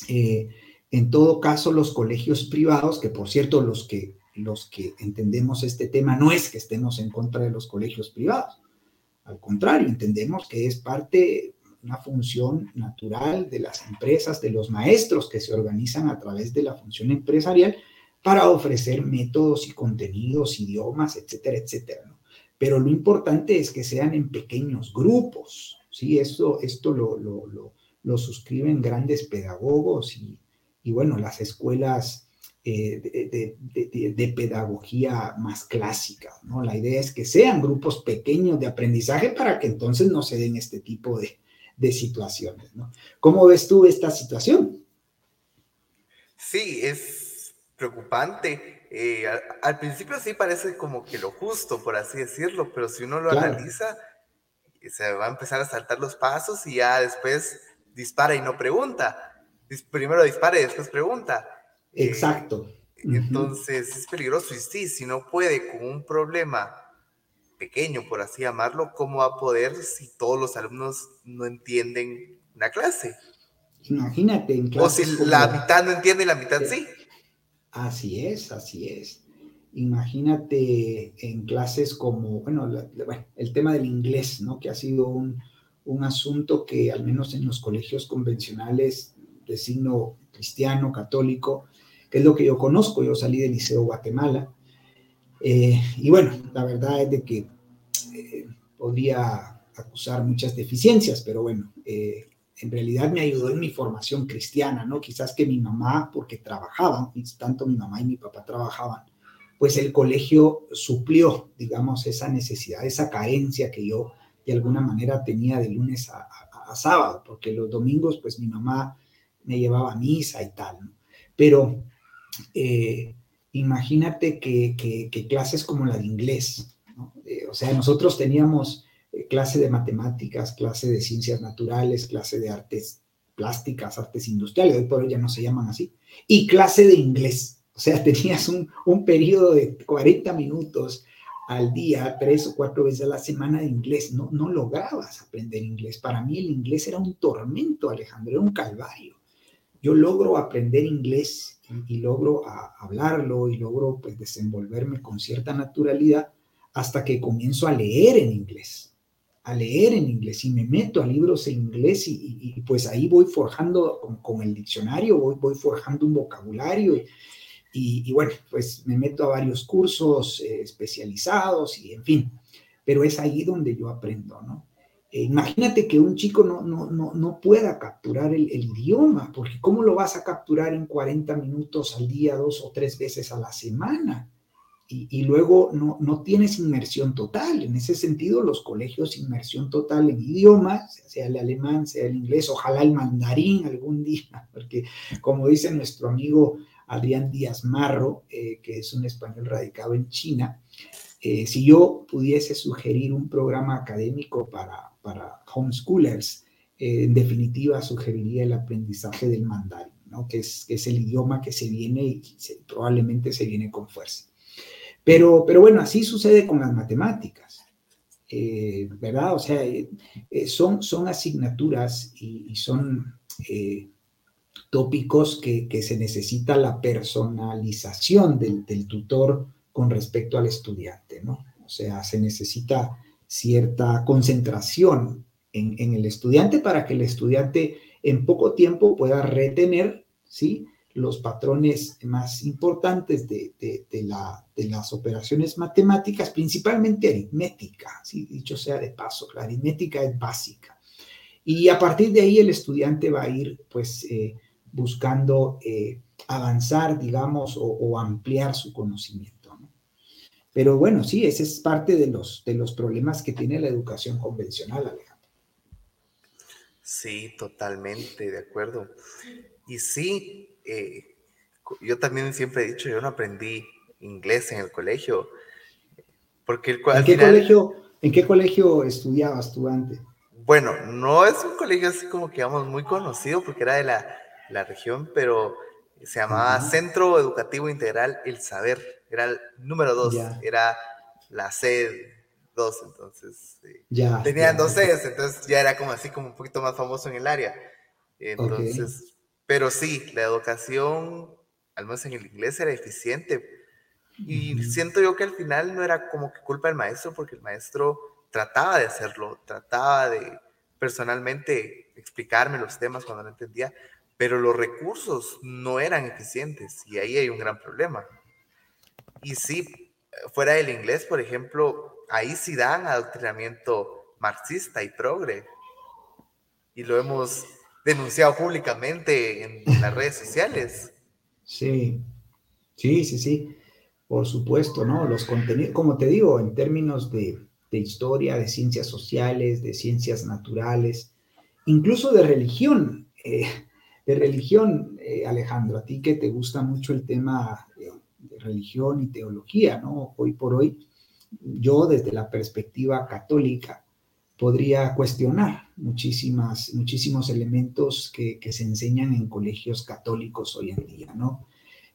Eh, en todo caso, los colegios privados, que por cierto, los que, los que entendemos este tema, no es que estemos en contra de los colegios privados. Al contrario, entendemos que es parte una función natural de las empresas, de los maestros que se organizan a través de la función empresarial para ofrecer métodos y contenidos, idiomas, etcétera, etcétera. Pero lo importante es que sean en pequeños grupos, ¿sí? Esto, esto lo, lo, lo, suscriben grandes pedagogos y, y bueno, las escuelas eh, de, de, de, pedagogía más clásica, ¿no? La idea es que sean grupos pequeños de aprendizaje para que entonces no se den este tipo de, de situaciones. ¿no? ¿Cómo ves tú esta situación? Sí, es preocupante. Eh, al, principio sí parece como que lo justo, por así decirlo, pero si uno lo analiza, se va a empezar a saltar los pasos y ya después dispara y no pregunta. Primero dispara y después pregunta. Eh, Exacto. entonces es peligroso y sí, si no puede con un problema pequeño, por así llamarlo, ¿cómo va a poder si todos los alumnos no entienden una clase? Imagínate en. O si la mitad no entiende y la mitad sí. Así es, así es. Imagínate en clases como, bueno, el tema del inglés, ¿no? Que ha sido un, un asunto que al menos en los colegios convencionales de signo cristiano, católico, que es lo que yo conozco, yo salí del Liceo Guatemala, eh, y bueno, la verdad es de que eh, podría acusar muchas deficiencias, pero bueno, eh, en realidad me ayudó en mi formación cristiana, ¿no? Quizás que mi mamá, porque trabajaban, tanto mi mamá y mi papá trabajaban, pues el colegio suplió, digamos, esa necesidad, esa carencia que yo de alguna manera tenía de lunes a, sábado, porque los domingos, pues mi mamá me llevaba a misa y tal, ¿no? Pero imagínate que, clases como la de inglés, eh, o sea, nosotros teníamos eh, clase de matemáticas, clase de ciencias naturales, clase de artes plásticas, artes industriales, hoy por hoy ya no se llaman así, y clase de inglés, o sea, [LAUGHS] tenías un, un periodo de 40 minutos al día, tres o cuatro veces a la semana de inglés, no, no lograbas aprender inglés. Para mí el inglés era un tormento, Alejandro, era un calvario. Yo logro aprender inglés y, logro hablarlo y logro pues desenvolverme con cierta naturalidad hasta que comienzo a leer en inglés. a leer en inglés y me meto a libros en inglés y, pues ahí voy forjando con, el diccionario, voy, voy, forjando un vocabulario y, bueno, pues me meto a varios cursos eh, especializados y en fin, pero es ahí donde yo aprendo, ¿no? Eh, imagínate que un chico no, no, no, no pueda capturar el, idioma, porque ¿cómo lo vas a capturar en 40 minutos al día, dos o tres veces a la semana? y, luego no, no, tienes inmersión total. En ese sentido, los colegios inmersión total en idiomas, sea el alemán, sea el inglés, ojalá el mandarín algún día, [LAUGHS] porque como dice nuestro amigo Adrián Díaz Marro, eh, que es un español radicado en China, eh, si yo pudiese sugerir un programa académico para, para homeschoolers, eh, en definitiva sugeriría el aprendizaje del mandarín, ¿no? que, es, que es el idioma que se viene y probablemente se viene con fuerza. Pero, pero bueno, así sucede con las matemáticas, eh, ¿verdad? O sea, eh, eh, son, son asignaturas y, son tópicos que, se necesita la personalización del, tutor con respecto al estudiante, ¿no? O sea, se necesita cierta concentración en, el estudiante para que el estudiante en poco tiempo pueda retener, ¿sí? los patrones más importantes de, la, de, las operaciones matemáticas, principalmente aritmética, dicho sea de paso, la aritmética es básica. Y a partir de ahí el estudiante va a ir pues eh, buscando eh, avanzar, digamos, o, ampliar su conocimiento. Pero bueno, sí, ese es parte de los, de los problemas que tiene la educación convencional, Alejandro. Sí, totalmente de acuerdo. Y sí, eh, yo también siempre he dicho, yo no aprendí inglés en el colegio. Porque el, ¿En, qué colegio, ¿En qué colegio estudiabas tú antes? Bueno, no es un colegio así como que digamos muy conocido porque era de la, la región, pero se llamaba Centro Educativo Integral El Saber. Era el número dos, era la C 2, entonces eh, tenían dos Cs, entonces ya era como así como un poquito más famoso en el área. Entonces, pero sí, la educación, al menos en el inglés, era eficiente. Y siento yo que al final no era como que culpa del maestro, porque el maestro trataba de hacerlo, trataba de personalmente explicarme los temas cuando no entendía, pero los recursos no eran eficientes y ahí hay un gran problema. Y sí, fuera del inglés, por ejemplo, ahí sí dan adoctrinamiento marxista y progre. Y lo hemos denunciado públicamente en las redes sociales. Sí, sí, sí, sí, por supuesto, ¿no? Los contenidos, como te digo, en términos de, historia, de ciencias sociales, de ciencias naturales, incluso de religión, eh, de religión, eh, Alejandro, a ti que te gusta mucho el tema de religión y teología, ¿no? Hoy por hoy, yo desde la perspectiva católica, podría cuestionar muchísimas, muchísimos elementos que, se enseñan en colegios católicos hoy en día, ¿no?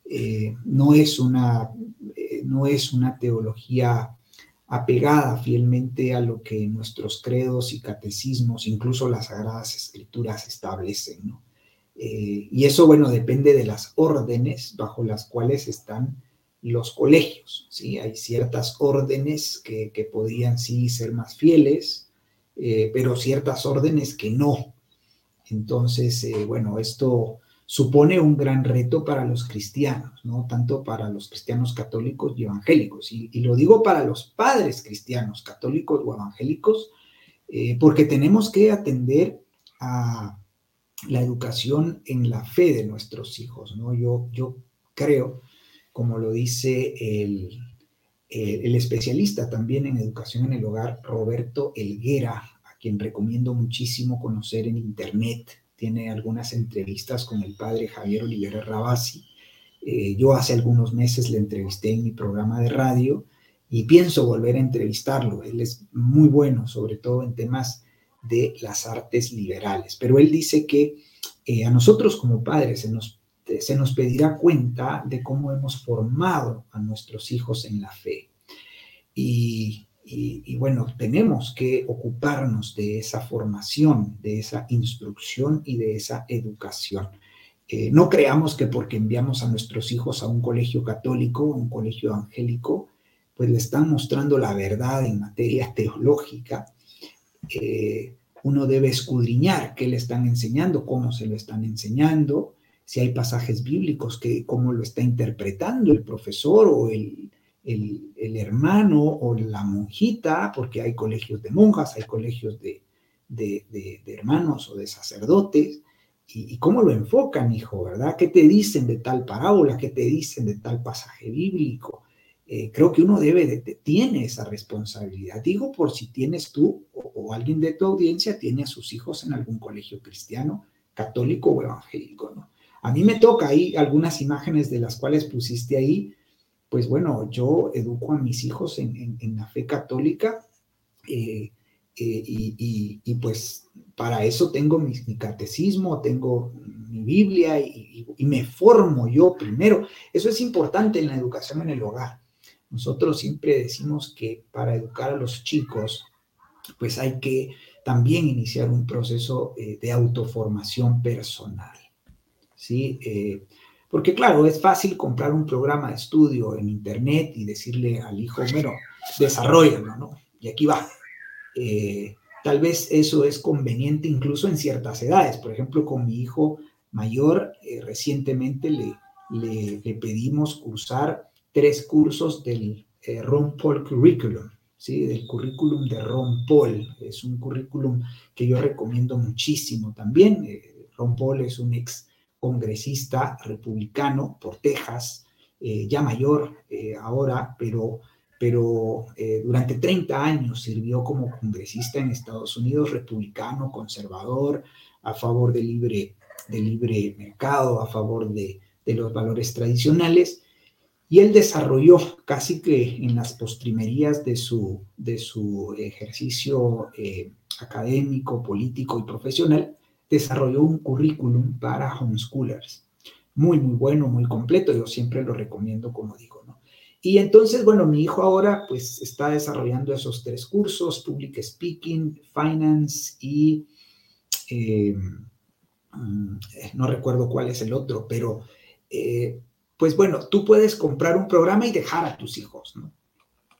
Eh, no, es una, eh, no es una teología apegada fielmente a lo que nuestros credos y catecismos, incluso las sagradas escrituras establecen, ¿no? Eh, y eso, bueno, depende de las órdenes bajo las cuales están los colegios, ¿sí? Hay ciertas órdenes que, que podrían sí ser más fieles, eh, pero ciertas órdenes que no. Entonces, eh, bueno, esto supone un gran reto para los cristianos, ¿no? Tanto para los cristianos católicos y evangélicos. Y, lo digo para los padres cristianos, católicos o evangélicos, eh, porque tenemos que atender a la educación en la fe de nuestros hijos, ¿no? Yo, yo creo, como lo dice el, el especialista también en educación en el hogar, Roberto Elguera, a quien recomiendo muchísimo conocer en internet. Tiene algunas entrevistas con el padre Javier Olivera Rabasi. Eh, yo hace algunos meses le entrevisté en mi programa de radio y pienso volver a entrevistarlo. Él es muy bueno, sobre todo en temas de las artes liberales. Pero él dice que eh, a nosotros como padres se nos este, se nos pedirá cuenta de cómo hemos formado a nuestros hijos en la fe. Y, bueno, tenemos que ocuparnos de esa formación, de esa instrucción y de esa educación. Eh, no creamos que porque enviamos a nuestros hijos a un colegio católico, a un colegio evangélico, pues le están mostrando la verdad en materia [LAUGHS] teológica eh, uno debe escudriñar qué le están enseñando, cómo se lo están enseñando, si hay pasajes bíblicos, que, cómo lo está interpretando el profesor o el, el, hermano o la monjita, porque hay colegios de monjas, hay colegios de, de, hermanos o de sacerdotes, y, cómo lo enfocan, hijo, ¿verdad? ¿Qué te dicen de tal parábola? ¿Qué te dicen de tal pasaje bíblico? Eh, creo que uno debe, de, tiene esa responsabilidad. Digo por si tienes tú o, o, alguien de tu audiencia tiene a sus hijos en algún colegio cristiano, católico o evangélico, ¿no? A mí me toca ahí algunas imágenes de las cuales pusiste ahí, pues bueno, yo educo a mis hijos en, la fe católica eh, eh, y, pues para eso tengo mi, catecismo, tengo mi Biblia y, me formo yo primero. Eso es importante en la educación en el hogar. Nosotros siempre decimos que para educar a los chicos, pues hay que también iniciar un proceso eh, de autoformación personal. ¿Sí? Porque claro, es fácil comprar un programa de estudio en Internet y decirle al hijo, bueno, desarrollalo, ¿no? Y aquí va. Eh, tal vez eso es conveniente incluso en ciertas edades. Por ejemplo, con mi hijo mayor, eh, recientemente le, le, pedimos cursar tres cursos del eh, Ron Paul Curriculum, ¿sí? del currículum de Ron Paul. Es un currículum que yo recomiendo muchísimo también. Ron Paul es un ex congresista republicano por Texas, eh, ya mayor eh, ahora, pero, pero eh, durante 30 años sirvió como congresista en Estados Unidos, republicano, conservador, a favor del libre, del libre mercado, a favor de, de los valores tradicionales. Y él desarrolló casi que en las postrimerías de su, de su ejercicio académico, político y profesional, desarrolló un currículum para homeschoolers. Muy, muy bueno, muy completo. Yo siempre lo recomiendo, como digo, ¿no? Y entonces, bueno, mi hijo ahora pues está desarrollando esos tres cursos, Public Speaking, Finance y eh, mm, no recuerdo cuál es el otro, pero eh, pues bueno, tú puedes comprar un programa y dejar a tus hijos, ¿no?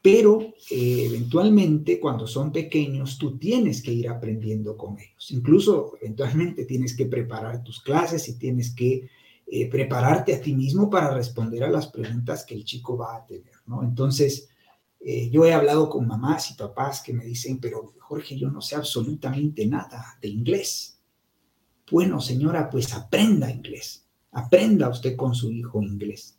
Pero eh, eventualmente cuando son pequeños tú tienes que ir aprendiendo con ellos. Incluso eventualmente tienes que preparar tus clases y tienes que eh, prepararte a ti mismo para responder a las preguntas que el chico va a tener, ¿no? Entonces, eh, yo he hablado con mamás y papás que me dicen, pero Jorge, yo no sé absolutamente nada de inglés. Bueno, señora, pues aprenda inglés. Aprenda usted con su hijo inglés.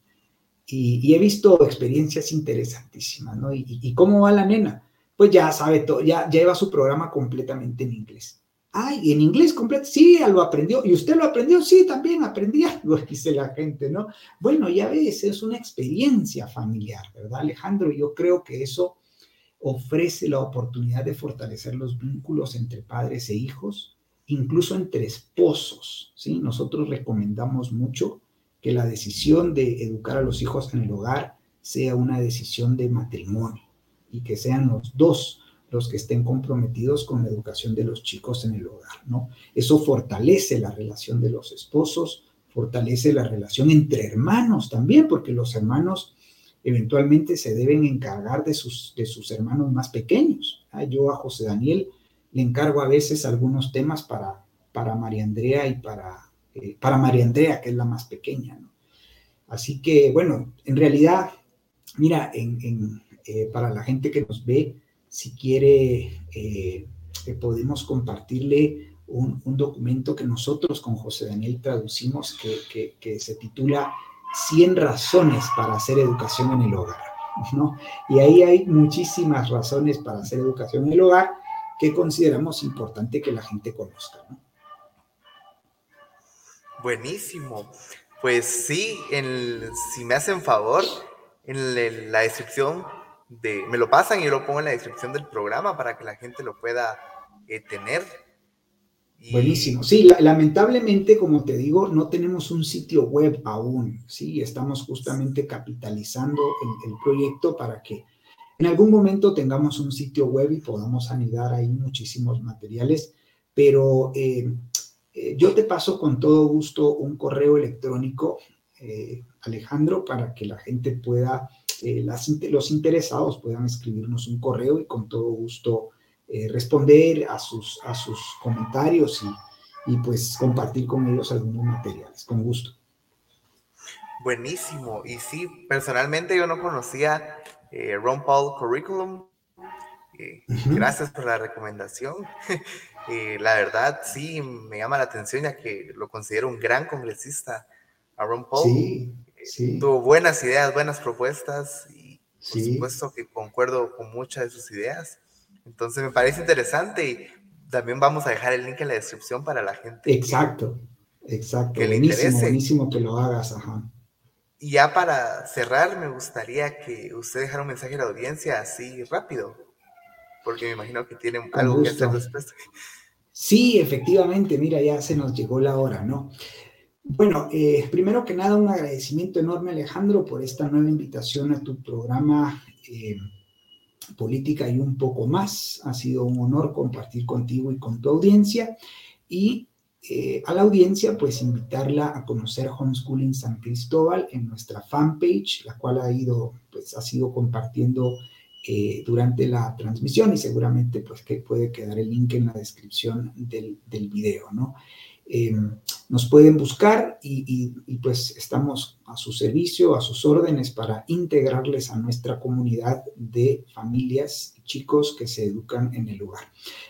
Y, he visto experiencias interesantísimas, ¿no? Y, cómo va la nena? Pues ya sabe todo, ya, lleva su programa completamente en inglés. Ay, en inglés completo, sí, lo aprendió. ¿Y usted lo aprendió? Sí, también aprendí [LAUGHS] algo, dice la gente, ¿no? Bueno, ya ves, es una experiencia familiar, ¿verdad, Alejandro? Yo creo que eso ofrece la oportunidad de fortalecer los vínculos entre padres e hijos, incluso entre esposos, ¿sí? Nosotros recomendamos mucho que la decisión de educar a los hijos en el hogar sea una decisión de matrimonio y que sean los dos los que estén comprometidos con la educación de los chicos en el hogar, ¿no? Eso fortalece la relación de los esposos, fortalece la relación entre hermanos también, porque los hermanos eventualmente se deben encargar de sus, de sus hermanos más pequeños. ¿ah? Yo a José Daniel le encargo a veces algunos temas para, para María Andrea y para eh, para María Andrea, que es la más pequeña. Así que, bueno, en realidad, mira, eh, para la gente que nos ve, si quiere, eh, podemos compartirle un, documento que nosotros con José Daniel traducimos que, que, se titula 100 razones para hacer educación en el hogar. ¿no? Y ahí hay muchísimas razones para hacer educación en el hogar que consideramos importante que la gente conozca. ¿no? Buenísimo. Pues sí, si me hacen favor, en la descripción de, me lo pasan y yo lo pongo en la descripción del programa para que la gente lo pueda eh, tener. Buenísimo. Sí, lamentablemente, como te digo, no tenemos un sitio web aún. Sí, estamos justamente capitalizando el, el proyecto para que en algún momento tengamos un sitio web y podamos anidar ahí muchísimos materiales. Pero eh, eh, yo te paso con todo gusto un correo electrónico, eh, Alejandro, para que la gente pueda, eh, los interesados puedan escribirnos un correo y con todo gusto responder a sus, a sus comentarios y, y pues compartir con ellos algunos materiales, con gusto. Buenísimo. Y sí, personalmente yo no conocía eh, Ron Paul Curriculum. Eh, gracias por la recomendación. [LAUGHS] Eh, la verdad, sí, me llama la atención ya que lo considero un gran congresista a Ron Paul. Sí, sí. Tuvo buenas ideas, buenas propuestas y por supuesto que concuerdo con muchas de sus ideas. Entonces me parece interesante y también vamos a dejar el link en la descripción para la gente. Exacto, exacto. Que buenísimo, buenísimo que lo hagas, ajá. Y ya para cerrar, me gustaría que usted dejara un mensaje a la audiencia así rápido, porque me imagino que tiene algo que hacer después. Sí, efectivamente, mira, ya se nos llegó la hora, ¿no? Bueno, eh, primero que nada, un agradecimiento enorme, Alejandro, por esta nueva invitación a tu programa eh, Política y un poco más. Ha sido un honor compartir contigo y con tu audiencia. Y eh, a la audiencia, pues invitarla a conocer Homeschooling San Cristóbal en nuestra fanpage, la cual ha ido, pues ha sido compartiendo eh, durante la transmisión y seguramente pues que puede quedar el link en la descripción del, del video, ¿no? Eh, nos pueden buscar y, pues estamos a su servicio, a sus órdenes para integrarles a nuestra comunidad de familias y chicos que se educan en el lugar.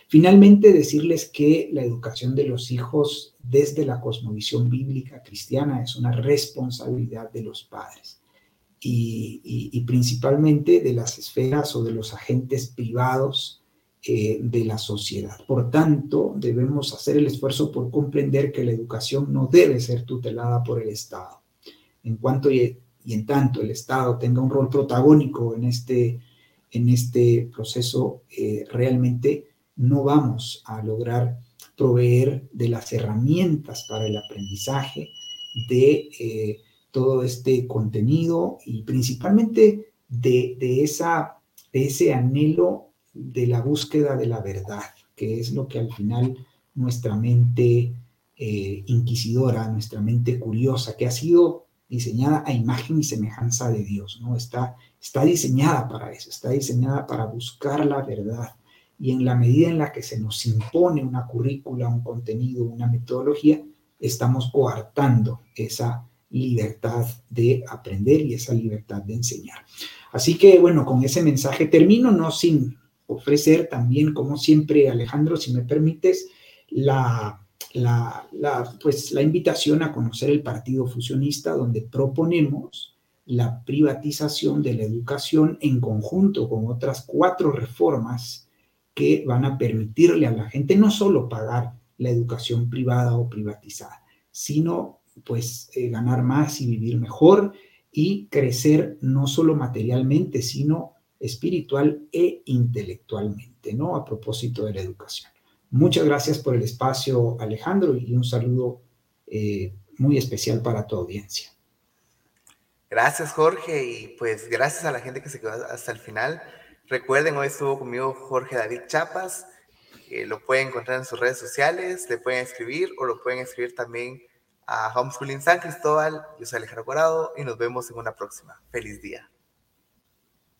Finalmente, decirles que la educación de los hijos desde la cosmovisión bíblica cristiana es una responsabilidad de los padres y principalmente de las esferas o de los agentes privados eh, de la sociedad. Por tanto, debemos hacer el esfuerzo por comprender que la educación no debe ser tutelada por el Estado. En cuanto y, en tanto el Estado tenga un rol protagónico en este, en este proceso, eh, realmente no vamos a lograr proveer de las herramientas para el aprendizaje de eh, todo este contenido y principalmente de, de, esa, de ese anhelo de la búsqueda de la verdad, que es lo que al final nuestra mente eh, inquisidora, nuestra mente curiosa, que ha sido diseñada a imagen y semejanza de Dios, ¿no? Está, está diseñada para eso, está diseñada para buscar la verdad. Y en la medida en la que se nos impone una currícula, un contenido, una metodología, estamos coartando esa libertad de aprender y esa libertad de enseñar. Así que bueno, con ese mensaje termino, no sin ofrecer también, como siempre, Alejandro, si me permites, la, la, pues, la invitación a conocer el Partido Fusionista, donde proponemos la privatización de la educación en conjunto con otras cuatro reformas que van a permitirle a la gente no solo pagar la educación privada o privatizada, sino pues eh, ganar más y vivir mejor y crecer no solo materialmente, sino espiritual e intelectualmente, ¿no? A propósito de la educación. Muchas gracias por el espacio, Alejandro, y un saludo eh, muy especial para tu audiencia. Gracias, Jorge, y pues gracias a la gente que se quedó hasta el final. Recuerden, hoy estuvo conmigo Jorge David Chapas. lo pueden encontrar en sus redes sociales, le pueden escribir o lo pueden escribir también a Homeschooling San Cristóbal. Yo soy Alejandro Corado y nos vemos en una próxima. Feliz día.